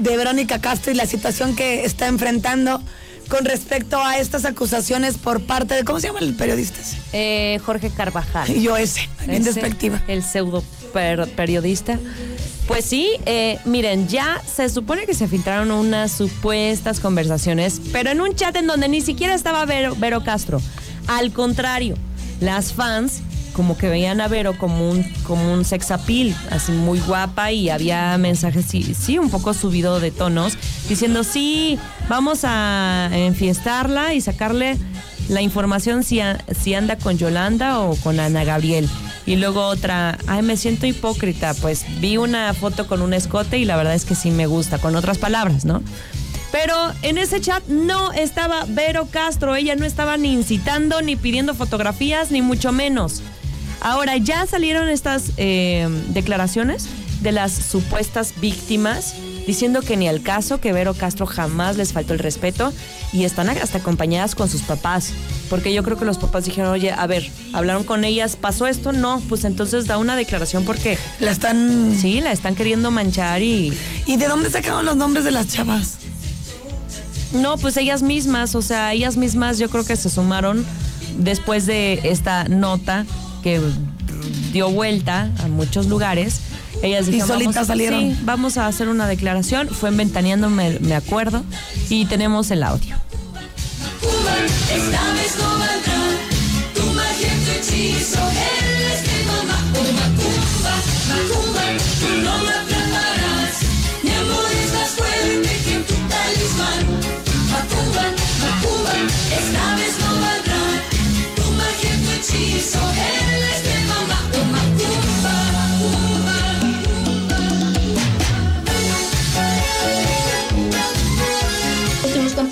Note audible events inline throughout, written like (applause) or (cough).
De Verónica Castro y la situación que está enfrentando con respecto a estas acusaciones por parte de, ¿cómo se llama el periodista? Eh, Jorge Carvajal. (laughs) Yo ese, bien despectiva. El pseudo per- periodista. Pues sí, eh, miren, ya se supone que se filtraron unas supuestas conversaciones, pero en un chat en donde ni siquiera estaba Vero, Vero Castro. Al contrario, las fans como que veían a Vero como un, como un sex appeal, así muy guapa y había mensajes, sí, sí, un poco subido de tonos, diciendo, sí, vamos a enfiestarla y sacarle la información si, a- si anda con Yolanda o con Ana Gabriel. Y luego otra, ay, me siento hipócrita, pues vi una foto con un escote y la verdad es que sí me gusta, con otras palabras, ¿no? Pero en ese chat no estaba Vero Castro, ella no estaba ni incitando, ni pidiendo fotografías, ni mucho menos. Ahora ya salieron estas eh, declaraciones de las supuestas víctimas diciendo que ni al caso, que Vero Castro jamás les faltó el respeto y están hasta acompañadas con sus papás. Porque yo creo que los papás dijeron, oye, a ver, hablaron con ellas, pasó esto, no, pues entonces da una declaración porque La están... sí, la están queriendo manchar y ¿Y de dónde sacaron los nombres de las chavas? No, pues ellas mismas, o sea, ellas mismas yo creo que se sumaron después de esta nota que dio vuelta a muchos lugares. Ellas Y dijeron, solitas vamos, salieron. Sí, vamos a hacer una declaración. Fue en Ventaneando, me, me acuerdo, y tenemos el audio. Macumba, esta vez no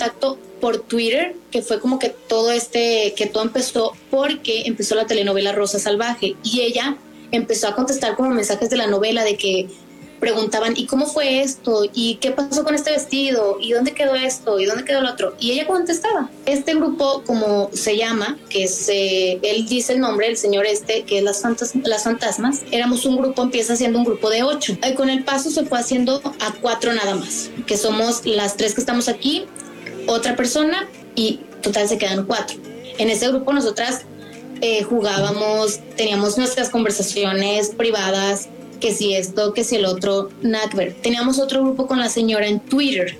contacto por Twitter, que fue como que todo este, que todo empezó porque empezó la telenovela Rosa Salvaje y ella empezó a contestar como mensajes de la novela de que preguntaban, ¿y cómo fue esto? ¿Y qué pasó con este vestido? ¿Y dónde quedó esto? ¿Y dónde quedó lo otro? Y ella contestaba. Este grupo, como se llama, que es, eh, él dice el nombre, el señor este, que es las, fantas las Fantasmas, éramos un grupo, empieza siendo un grupo de ocho. Y con el paso se fue haciendo a cuatro nada más, que somos las tres que estamos aquí, otra persona y total se quedan cuatro. En ese grupo nosotras eh, jugábamos, teníamos nuestras conversaciones privadas, que si esto, que si el otro, nada. Teníamos otro grupo con la señora en Twitter,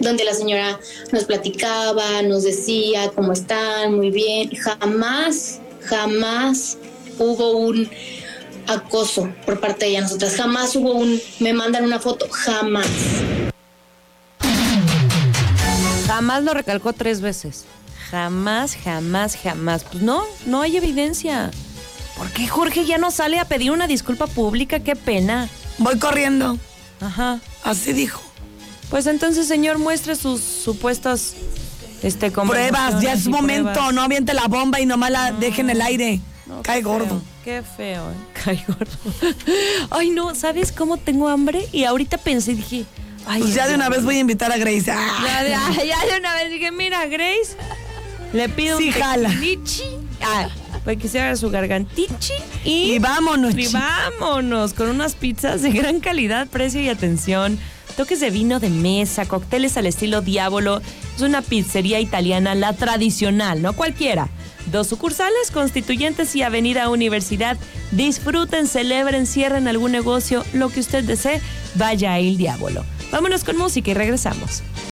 donde la señora nos platicaba, nos decía cómo están, muy bien. Jamás, jamás hubo un acoso por parte de ella, nosotras. Jamás hubo un, me mandan una foto, jamás. Jamás lo recalcó tres veces. Jamás, jamás, jamás. Pues no, no hay evidencia. ¿Por qué Jorge ya no sale a pedir una disculpa pública? Qué pena. Voy corriendo. Ajá. Así dijo. Pues entonces, señor, muestre sus supuestas este, Pruebas, ya es y momento. pruebas. No aviente la bomba y nomás la deje en el aire. No, Cae feo, gordo. Qué feo, ¿eh? (laughs) Cae gordo. Ay, no, ¿sabes cómo tengo hambre? Y ahorita pensé, dije, ay. Pues ya de una vez voy a invitar a Grace. Ah, Ya de, ay, ya de una vez dije, mira, Grace, le pido Sí, un jala. Ah, para que se haga su gargantichi. Y, Y vámonos, Y vámonos, con unas pizzas de gran calidad, precio y atención. Toques de vino de mesa, cócteles al estilo Diabolo. Es una pizzería italiana, la tradicional, no cualquiera. Dos sucursales, Constituyentes y Avenida Universidad. Disfruten, celebren, cierren algún negocio, lo que usted desee, vaya a El Diablo. Vámonos con música y regresamos.